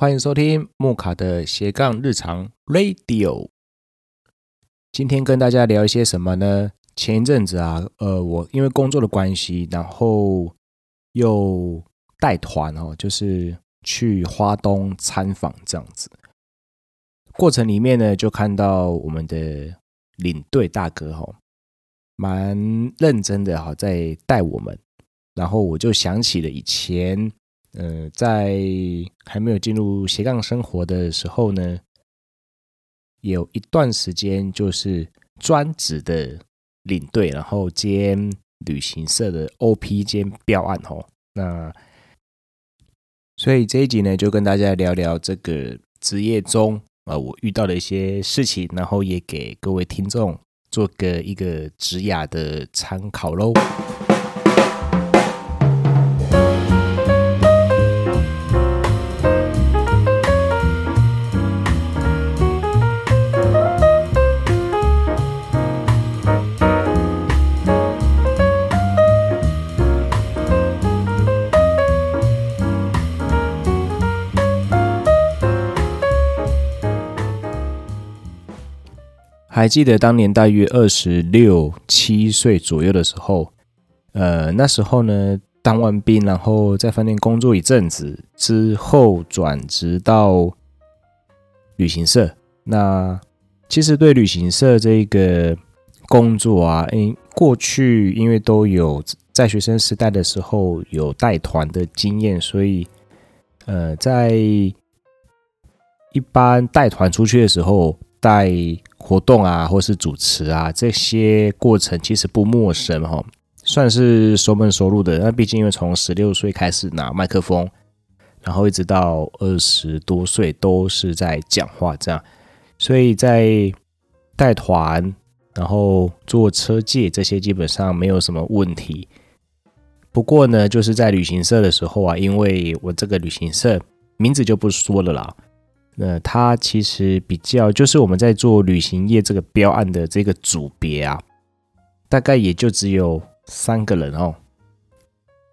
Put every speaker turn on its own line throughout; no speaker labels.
欢迎收听木卡的斜杠日常 Radio。今天跟大家聊一些什么呢？前一阵子啊，呃，我因为工作的关系，然后又带团哦，就是去花东参访这样子。过程里面呢，就看到我们的领队大哥哈，蛮认真的哈，在带我们。然后我就想起了以前。呃，在还没有进入斜杠生活的时候呢，有一段时间就是专职的领队，然后兼旅行社的 OP 兼标案哦。那所以这一集呢，就跟大家聊聊这个职业中啊，我遇到的一些事情，然后也给各位听众做个一个职涯的参考喽。还记得当年大约二十六七岁左右的时候，呃，那时候呢，当完兵，然后在饭店工作一阵子之后，转职到旅行社。那其实对旅行社这个工作啊，因过去因为都有在学生时代的时候有带团的经验，所以呃，在一般带团出去的时候带。活动啊，或是主持啊，这些过程其实不陌生哈，算是熟门熟路的。那毕竟因为从十六岁开始拿麦克风，然后一直到二十多岁都是在讲话这样，所以在带团，然后做车介这些基本上没有什么问题。不过呢，就是在旅行社的时候啊，因为我这个旅行社名字就不说了啦。那它其实比较就是我们在做旅行业这个标案的这个组别啊，大概也就只有三个人哦。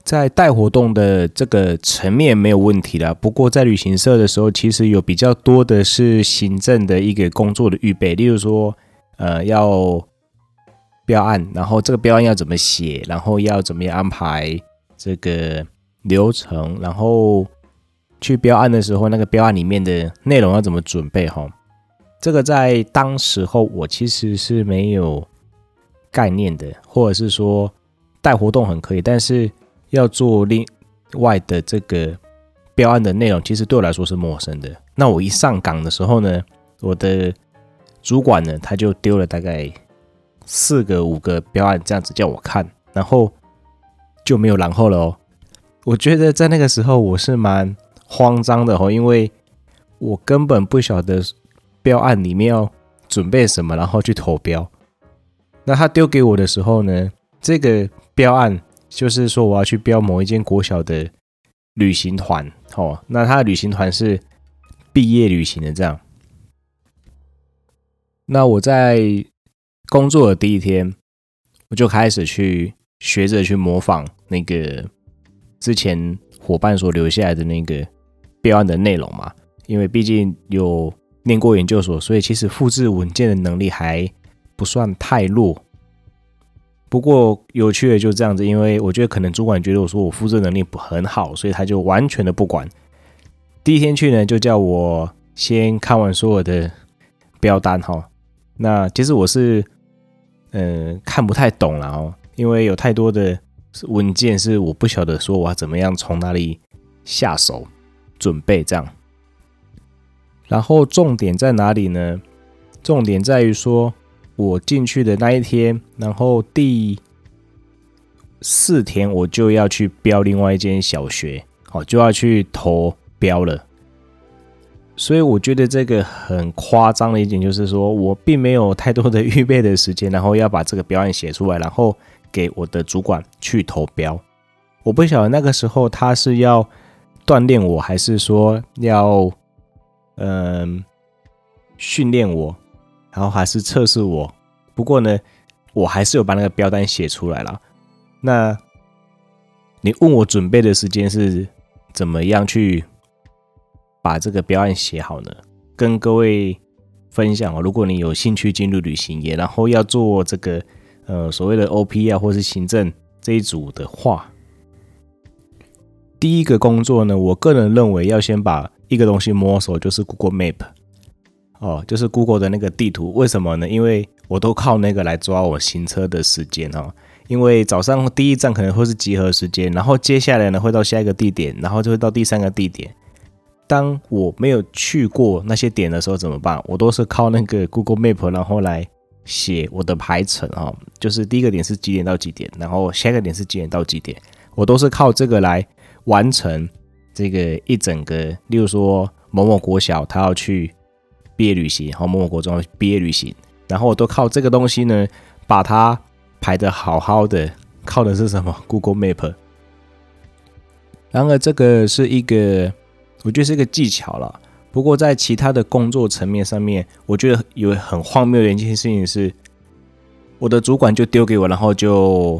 在带活动的这个层面没有问题啦，不过在旅行社的时候，其实有比较多的是行政的一个工作的预备，例如说，呃，要标案，然后这个标案要怎么写，然后要怎么样安排这个流程，然后。去标案的时候，那个标案里面的内容要怎么准备？哈，这个在当时候我其实是没有概念的，或者是说带活动很可以，但是要做另外的这个标案的内容，其实对我来说是陌生的。那我一上岗的时候呢，我的主管呢，他就丢了大概四个、五个标案这样子叫我看，然后就没有然后了哦。我觉得在那个时候我是蛮。慌张的哦，因为我根本不晓得标案里面要准备什么，然后去投标。那他丢给我的时候呢，这个标案就是说我要去标某一间国小的旅行团哦。那他的旅行团是毕业旅行的这样。那我在工作的第一天，我就开始去学着去模仿那个之前伙伴所留下来的那个。标案的内容嘛，因为毕竟有念过研究所，所以其实复制文件的能力还不算太弱。不过有趣的就是这样子，因为我觉得可能主管觉得我说我复制能力不很好，所以他就完全的不管。第一天去呢，就叫我先看完所有的标单哈。那其实我是嗯、看不太懂了哦，因为有太多的文件是我不晓得说我要怎么样从哪里下手。准备这样，然后重点在哪里呢？重点在于说，我进去的那一天，然后第四天我就要去标另外一间小学，好，就要去投标了。所以我觉得这个很夸张的一点就是说，我并没有太多的预备的时间，然后要把这个标案写出来，然后给我的主管去投标。我不晓得那个时候他是要。锻炼我还是说要嗯训练我，然后还是测试我。不过呢，我还是有把那个标单写出来了。那你问我准备的时间是怎么样去把这个标案写好呢？跟各位分享哦，如果你有兴趣进入旅行业，然后要做这个呃所谓的 OP 啊，或是行政这一组的话，第一个工作呢，我个人认为要先把一个东西摸熟，就是 Google Map 哦，就是 Google 的那个地图。为什么呢？因为我都靠那个来抓我行车的时间哦。因为早上第一站可能会是集合时间，然后接下来呢会到下一个地点，然后就会到第三个地点。当我没有去过那些点的时候怎么办？我都是靠那个 Google Map，然后来写我的排程啊。就是第一个点是几点到几点，然后下一个点是几点到几点，我都是靠这个来完成这个一整个。例如说某某国小他要去毕业旅行，然后某某国中毕业旅行，然后我都靠这个东西呢把它排的好好的。靠的是什么？Google Map。然而这个是一个。我觉得是一个技巧了，不过在其他的工作层面上面，我觉得有很荒谬的一件事情是，我的主管就丢给我，然后就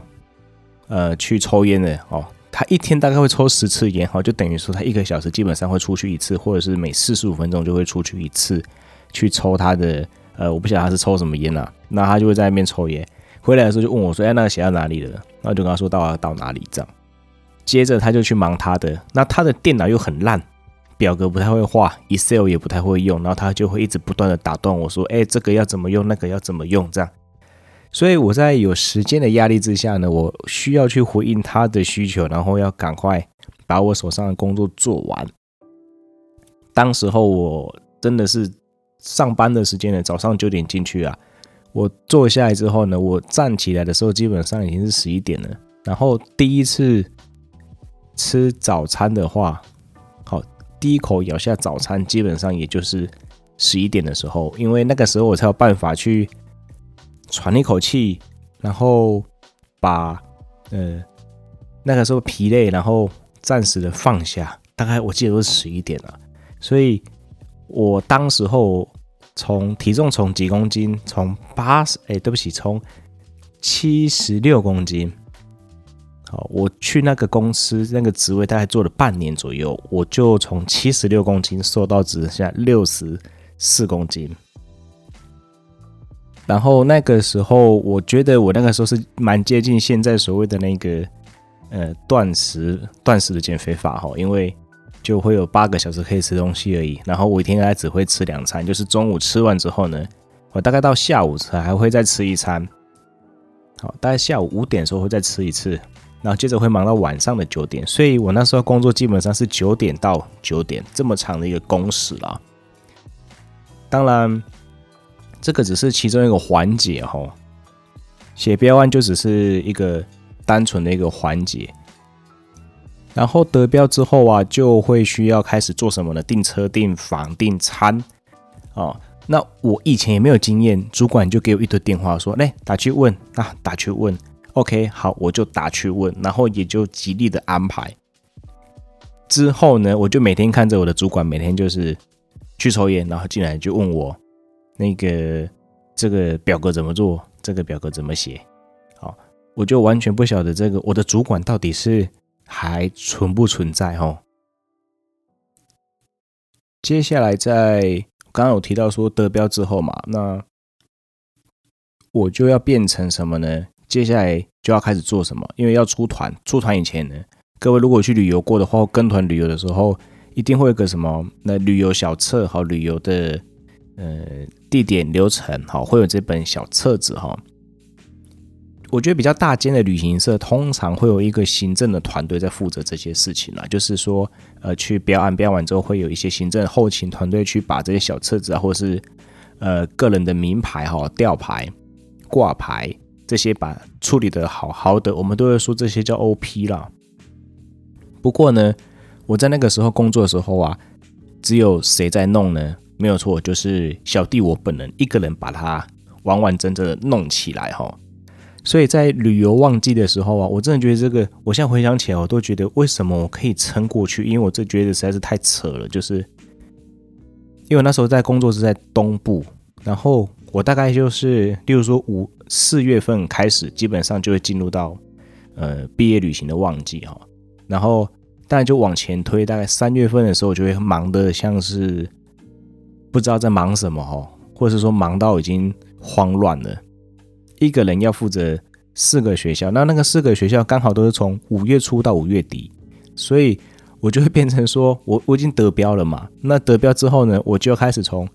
呃去抽烟了哦。他一天大概会抽十次烟，哈，就等于说他一个小时基本上会出去一次，或者是每四十五分钟就会出去一次去抽他的呃，我不晓得他是抽什么烟啊，那他就会在那边抽烟，回来的时候就问我说：“哎，那个写到哪里了？”然后就跟他说到到哪里这样，接着他就去忙他的，那他的电脑又很烂。表格不太会画，Excel 也不太会用，然后他就会一直不断的打断我说：“哎，这个要怎么用，那个要怎么用？”这样，所以我在有时间的压力之下呢，我需要去回应他的需求，然后要赶快把我手上的工作做完。当时候我真的是上班的时间呢，早上九点进去啊，我坐下来之后呢，我站起来的时候基本上已经是十一点了。然后第一次吃早餐的话。好第一口咬下早餐，基本上也就是十一点的时候，因为那个时候我才有办法去喘一口气，然后把呃那个时候疲累，然后暂时的放下。大概我记得都是十一点了，所以我当时候从体重从几公斤，从八十，哎，对不起，从七十六公斤。好，我去那个公司那个职位大概做了半年左右，我就从七十六公斤瘦到只剩下六十四公斤。然后那个时候，我觉得我那个时候是蛮接近现在所谓的那个呃断食断食的减肥法哈，因为就会有八个小时可以吃东西而已。然后我一天大概只会吃两餐，就是中午吃完之后呢，我大概到下午才还会再吃一餐。好，大概下午五点的时候会再吃一次。然后接着会忙到晚上的九点，所以我那时候工作基本上是九点到九点这么长的一个工时了。当然，这个只是其中一个环节哈，写标案就只是一个单纯的一个环节。然后得标之后啊，就会需要开始做什么呢？订车、订房、订餐哦。那我以前也没有经验，主管就给我一堆电话说：“来打去问啊，打去问。” OK，好，我就打去问，然后也就极力的安排。之后呢，我就每天看着我的主管，每天就是去抽烟，然后进来就问我那个这个表格怎么做，这个表格怎么写。好，我就完全不晓得这个我的主管到底是还存不存在哦。接下来在刚刚有提到说得标之后嘛，那我就要变成什么呢？接下来就要开始做什么？因为要出团，出团以前呢，各位如果去旅游过的话，跟团旅游的时候，一定会有个什么那旅游小册，好，旅游的呃地点流程，好，会有这本小册子哈。我觉得比较大间的旅行社通常会有一个行政的团队在负责这些事情啦，就是说呃去标案标完之后，会有一些行政后勤团队去把这些小册子啊，或是呃个人的名牌哈吊牌挂牌。这些把处理的好好的，我们都会说这些叫 OP 啦。不过呢，我在那个时候工作的时候啊，只有谁在弄呢？没有错，就是小弟我本人一个人把它完完整整的弄起来哈。所以在旅游旺季的时候啊，我真的觉得这个，我现在回想起来，我都觉得为什么我可以撑过去？因为我这觉得实在是太扯了，就是因为那时候在工作是在东部，然后。我大概就是，例如说五四月份开始，基本上就会进入到呃毕业旅行的旺季哈。然后当然就往前推，大概三月份的时候，我就会忙得像是不知道在忙什么哦，或者是说忙到已经慌乱了。一个人要负责四个学校，那那个四个学校刚好都是从五月初到五月底，所以我就会变成说 我我已经得标了嘛。那得标之后呢，我就开始从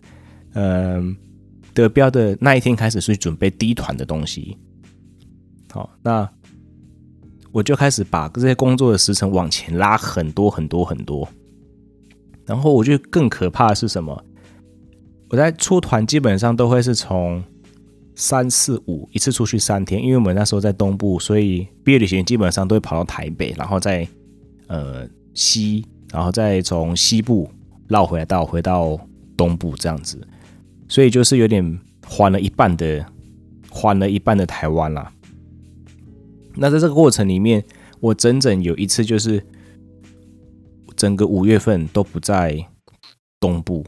嗯、得标的那一天开始去准备第一团的东西。好，那。我就开始把这些工作的时程往前拉很多很多很多，然后我觉得更可怕的是什么？我在出团基本上都会是从三四五一次出去三天，因为我们那时候在东部，所以毕业旅行基本上都会跑到台北，然后再呃西，然后再从西部绕回来到回到东部这样子，所以就是有点环了一半的环了一半的台湾啦。那在这个过程里面，我整整有一次就是整个五月份都不在东部。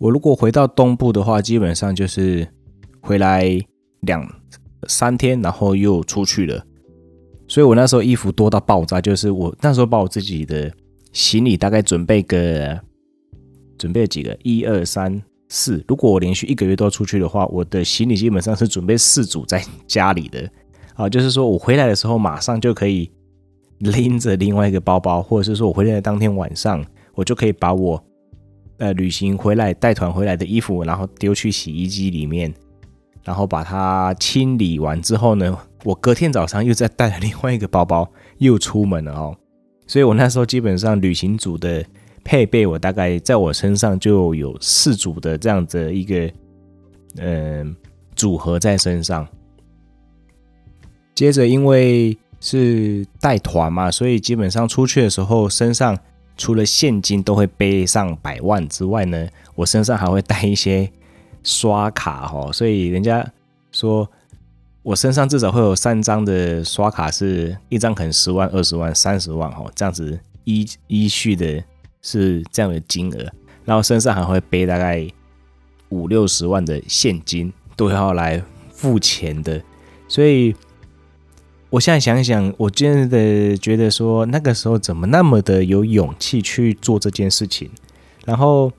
我如果回到东部的话，基本上就是回来两三天，然后又出去了。所以我那时候衣服多到爆炸，就是我那时候把我自己的行李大概准备个准备了几个一二三。四，如果我连续一个月都要出去的话，我的行李基本上是准备四组在家里的啊，就是说我回来的时候马上就可以拎着另外一个包包，或者是说我回来的当天晚上，我就可以把我呃旅行回来带团回来的衣服，然后丢去洗衣机里面，然后把它清理完之后呢，我隔天早上又再带了另外一个包包又出门了哦，所以我那时候基本上旅行组的。配备我大概在我身上就有四组的这样子一个嗯、组合在身上。接着因为是带团嘛，所以基本上出去的时候身上除了现金都会背上百万之外呢，我身上还会带一些刷卡哈，所以人家说我身上至少会有三张的刷卡，是一张可能十万、二十万、三十万哈，这样子依依序的。是这样的金额，然后身上还会背大概五六十万的现金，都要来付钱的。所以，我现在想想，我真的觉得说，那个时候怎么那么的有勇气去做这件事情？然后，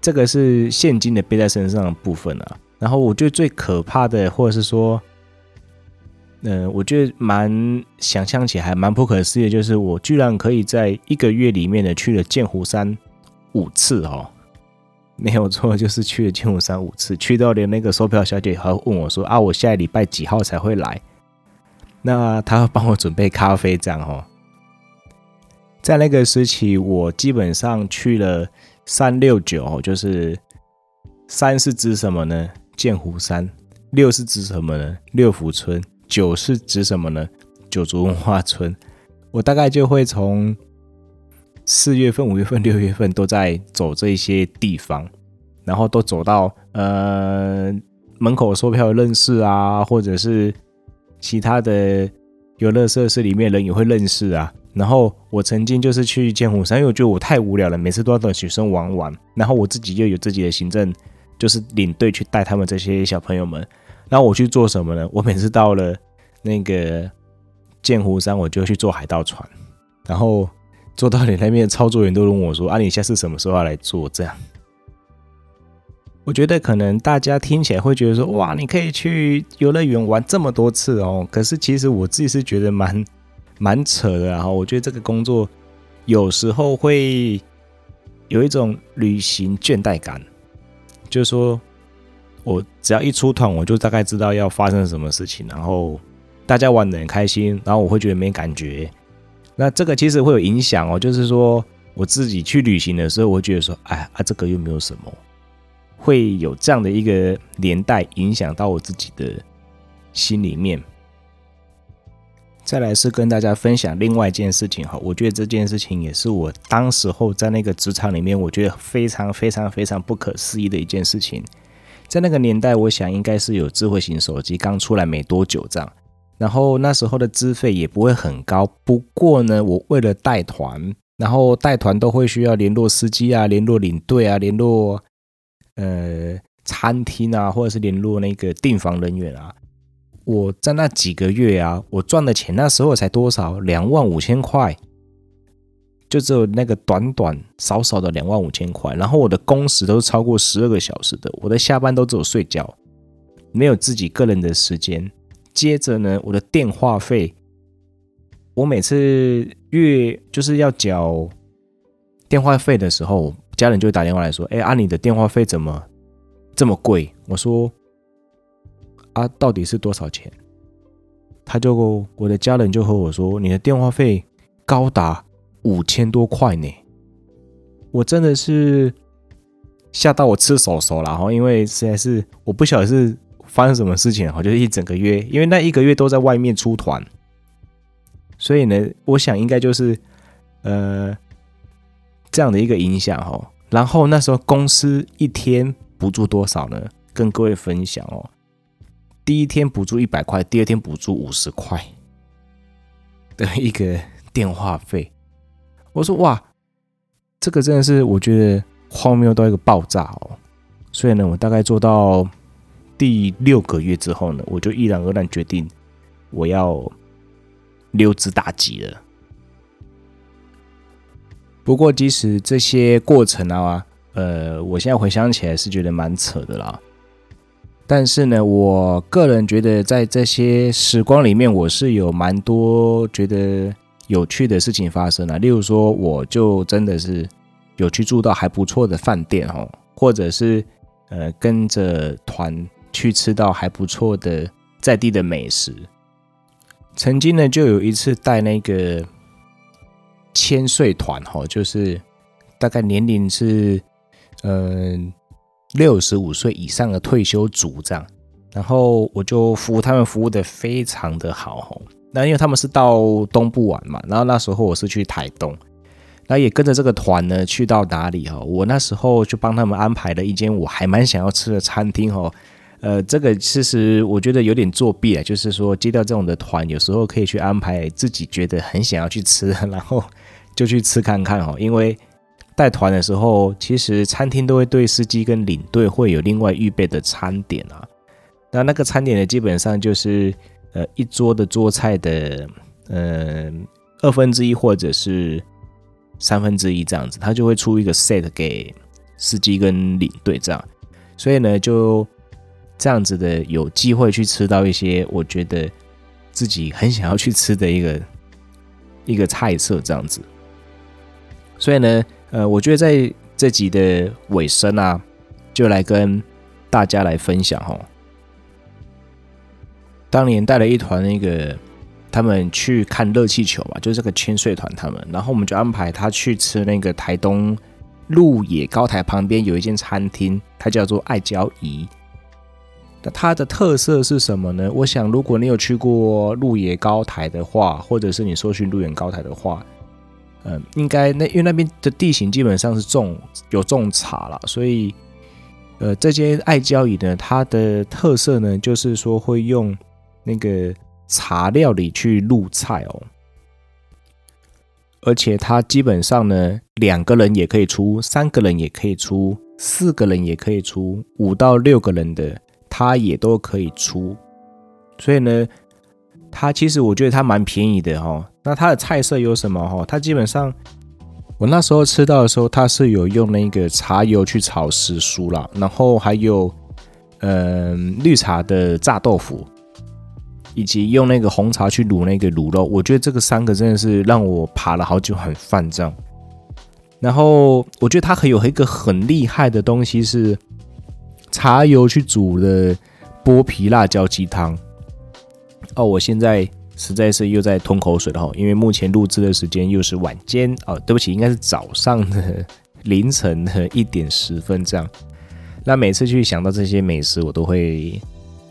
这个是现金的背在身上的部分啊。然后，我觉得最可怕的，或者是说。嗯、我觉得蛮想象起来还蛮不可思议，就是我居然可以在一个月里面呢去了剑湖山五次哦，没有错，就是去了剑湖山五次，去到连那个售票小姐还问我说啊，我下礼拜几号才会来？那他会帮我准备咖啡这样哦。在那个时期，我基本上去了三六九，就是三是指什么呢？剑湖山，六是指什么呢？六福村。九是指什么呢？九族文化村，我大概就会从四月份、五月份、六月份都在走这些地方，然后都走到呃门口售票认识啊，或者是其他的游乐设施里面人也会认识啊。然后我曾经就是去剑湖山，因为我觉得我太无聊了，每次都要等学生玩完，然后我自己又有自己的行政，就是领队去带他们这些小朋友们。然后我去做什么呢？我每次到了那个剑湖山，我就去坐海盗船。然后坐到你那边的操作员都问我说：“啊，你下次什么时候要来做？”这样，我觉得可能大家听起来会觉得说：“哇，你可以去游乐园玩这么多次哦。”可是其实我自己是觉得蛮蛮扯的。然后我觉得这个工作有时候会有一种旅行倦怠感，就是说。我只要一出团，我就大概知道要发生什么事情，然后大家玩得很开心，然后我会觉得没感觉。那这个其实会有影响哦，就是说我自己去旅行的时候，我会觉得说，哎啊，这个又没有什么，会有这样的一个连带影响到我自己的心里面。再来是跟大家分享另外一件事情哈，我觉得这件事情也是我当时候在那个职场里面，我觉得非常非常非常不可思议的一件事情。在那个年代，我想应该是有智慧型手机刚出来没多久这样，然后那时候的资费也不会很高。不过呢，我为了带团，然后带团都会需要联络司机啊、联络领队啊、联络呃餐厅啊，或者是联络那个订房人员啊。我在那几个月啊，我赚的钱那时候才多少？两万五千块，就只有那个短短少少的两万五千块。然后我的工时都是超过十二个小时的，我的下班都只有睡觉，没有自己个人的时间。接着呢，我的电话费，我每次月就是要缴电话费的时候，家人就会打电话来说：“哎，啊，你的电话费怎么这么贵？”我说：“啊，到底是多少钱？”他就我的家人就和我说：“你的电话费高达五千多块呢。”我真的是吓到我吃手手了哈，因为实在是我不晓得是。发生什么事情？我就是一整个月，因为那一个月都在外面出团，所以呢，我想应该就是呃这样的一个影响哦。然后那时候公司一天补助多少呢？跟各位分享哦。第一天补助一百块，第二天补助五十块的一个电话费。我说哇，这个真的是我觉得荒谬到一个爆炸哦。所以呢，我大概做到。第六个月之后呢，我就毅然而然决定我要溜之大吉了。不过，即使这些过程啊，呃，我现在回想起来是觉得蛮扯的啦。但是呢，我个人觉得在这些时光里面，我是有蛮多觉得有趣的事情发生了。例如说，我就真的是有去住到还不错的饭店哦，或者是呃跟着团。去吃到还不错的在地的美食。曾经呢，就有一次带那个千岁团哈，就是大概年龄是嗯六十五岁以上的退休族这样，然后我就服务他们，服务的非常的好哈。那因为他们是到东部玩嘛，然后那时候我是去台东，那也跟着这个团呢去到哪里哈？我那时候就帮他们安排了一间我还蛮想要吃的餐厅哈。呃，这个其实我觉得有点作弊啊，就是说接到这种的团，有时候可以去安排自己觉得很想要去吃，然后就去吃看看哦。因为带团的时候，其实餐厅都会对司机跟领队会有另外预备的餐点啊。那那个餐点呢，基本上就是呃一桌的桌菜的呃二分之一或者是三分之一这样子，他就会出一个 set 给司机跟领队这样，所以呢就。这样子的有机会去吃到一些我觉得自己很想要去吃的一个一个菜色，这样子。所以呢，呃，我觉得在这集的尾声啊，就来跟大家来分享哈。当年带了一团那个他们去看热气球嘛，就是这个千岁团他们，然后我们就安排他去吃那个台东鹿野高台旁边有一间餐厅，它叫做爱椒怡。那它的特色是什么呢？我想，如果你有去过鹿野高台的话，或者是你搜寻鹿野高台的话，嗯，应该那因为那边的地形基本上是种有种茶啦，所以，呃，这间爱椒椅呢，它的特色呢，就是说会用那个茶料理去入菜哦，而且它基本上呢，两个人也可以出，三个人也可以出，四个人也可以出，五到六个人的。它也都可以出，所以呢，它其实我觉得它蛮便宜的哈。那它的菜色有什么哈？它基本上我那时候吃到的时候，它是有用那个茶油去炒时蔬啦，然后还有嗯绿茶的炸豆腐，以及用那个红茶去卤那个卤肉。我觉得这个三个真的是让我爬了好久很犯这样。然后我觉得它还有一个很厉害的东西是。茶油去煮的剥皮辣椒鸡汤哦，我现在实在是又在吞口水了哈，因为目前录制的时间又是晚间哦，对不起，应该是早上的 凌晨的一点十分这样。那每次去想到这些美食，我都会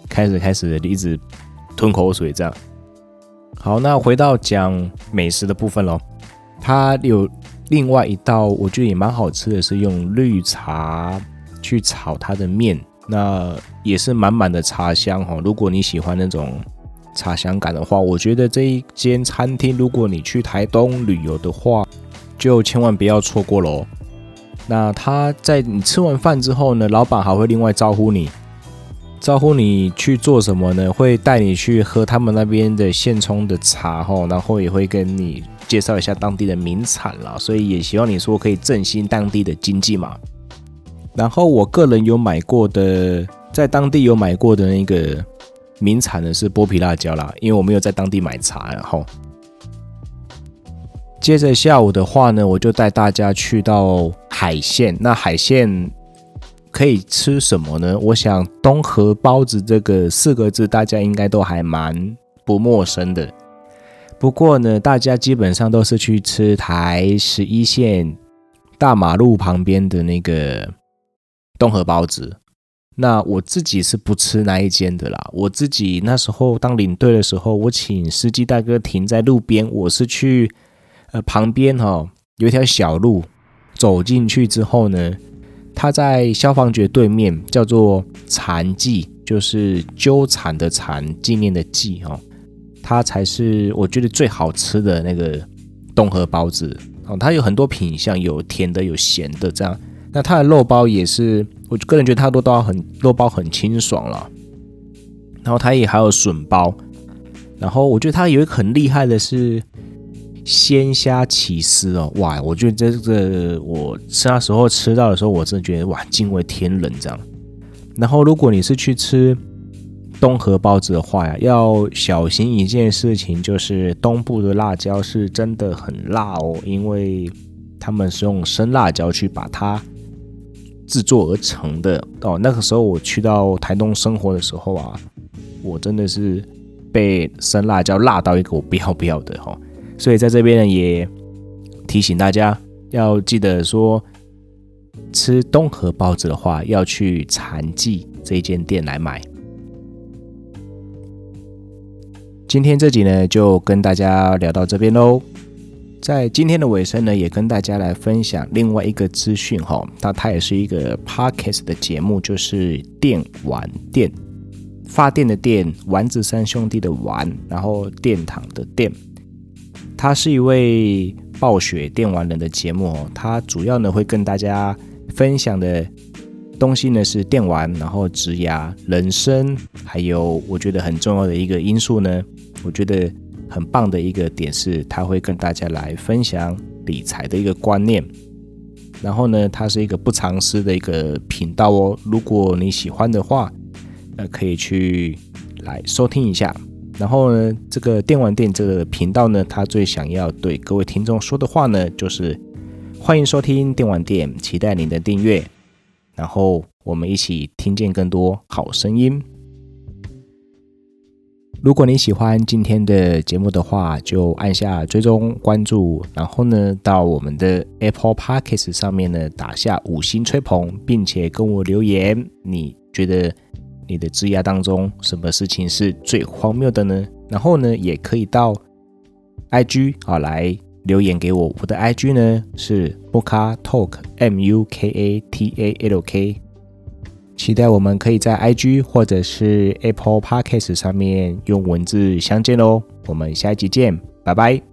开始开始一直吞口水这样。好，那回到讲美食的部分喽，它有另外一道我觉得也蛮好吃的，是用绿茶。去炒它的面，那也是满满的茶香哈。如果你喜欢那种茶香感的话，我觉得这一间餐厅，如果你去台东旅游的话，就千万不要错过喽。那他在你吃完饭之后呢，老板还会另外招呼你，招呼你去做什么呢？会带你去喝他们那边的现冲的茶哈，然后也会跟你介绍一下当地的名产啦。所以也希望你说可以振兴当地的经济嘛。然后我个人有买过的，在当地有买过的那个名产呢是剥皮辣椒啦，因为我没有在当地买茶。然后接着下午的话呢，我就带大家去到海线。那海线。可以吃什么呢？我想东河包子这个四个字，大家应该都还蛮不陌生的。不过呢，大家基本上都是去吃台十一线大马路旁边的那个东河包子。那我自己是不吃那一间的啦。我自己那时候当领队的时候，我请司机大哥停在路边，我是去呃旁边哈、哦、有一条小路，走进去之后呢。它在消防局对面，叫做残记，就是纠缠的缠，纪念的纪哦。它才是我觉得最好吃的那个东河包子哦。它有很多品相，有甜的，有咸的这样。那它的肉包也是，我个人觉得它都都很肉包很清爽了。然后它也还有笋包。然后我觉得它有一个很厉害的是。鲜虾起司哦，哇！我觉得这个我吃那时候吃到的时候，我真的觉得哇，惊为天人这样。然后，如果你是去吃东河包子的话呀，要小心一件事情，就是东部的辣椒是真的很辣哦，因为他们是用生辣椒去把它制作而成的哦。那个时候我去到台东生活的时候啊，我真的是被生辣椒辣到一个我不要不要的哈。所以在这边呢，也提醒大家要记得说，吃东河包子的话，要去缠记这一间店来买。今天这集呢，就跟大家聊到这边喽。在今天的尾声呢，也跟大家来分享另外一个资讯哈，那它也是一个 Podcast 的节目，就是电玩店，发电的电，丸子三兄弟的丸，然后殿堂的殿。他是一位暴雪电玩人的节目哦，他主要呢会跟大家分享的东西呢是电玩，然后职涯、人生，还有我觉得很重要的一个因素呢，我觉得很棒的一个点是，他会跟大家来分享理财的一个观念。然后呢，他是一个不藏私的一个频道哦，如果你喜欢的话，那可以去来收听一下。然后呢，这个电玩店这个频道呢，他最想要对各位听众说的话呢，就是欢迎收听电玩店，期待您的订阅，然后我们一起听见更多好声音。如果你喜欢今天的节目的话，就按下追踪关注，然后呢，到我们的 Apple Podcast 上面呢，打下五星吹捧，并且跟我留言，你觉得？你的职涯当中，什么事情是最荒谬的呢？然后呢，也可以到 IG 啊来留言给我。我的 IG 呢是 Muka Talk M U K A T A L K。期待我们可以在 IG 或者是 Apple Podcast 上面用文字相见哦。我们下一集见，拜拜。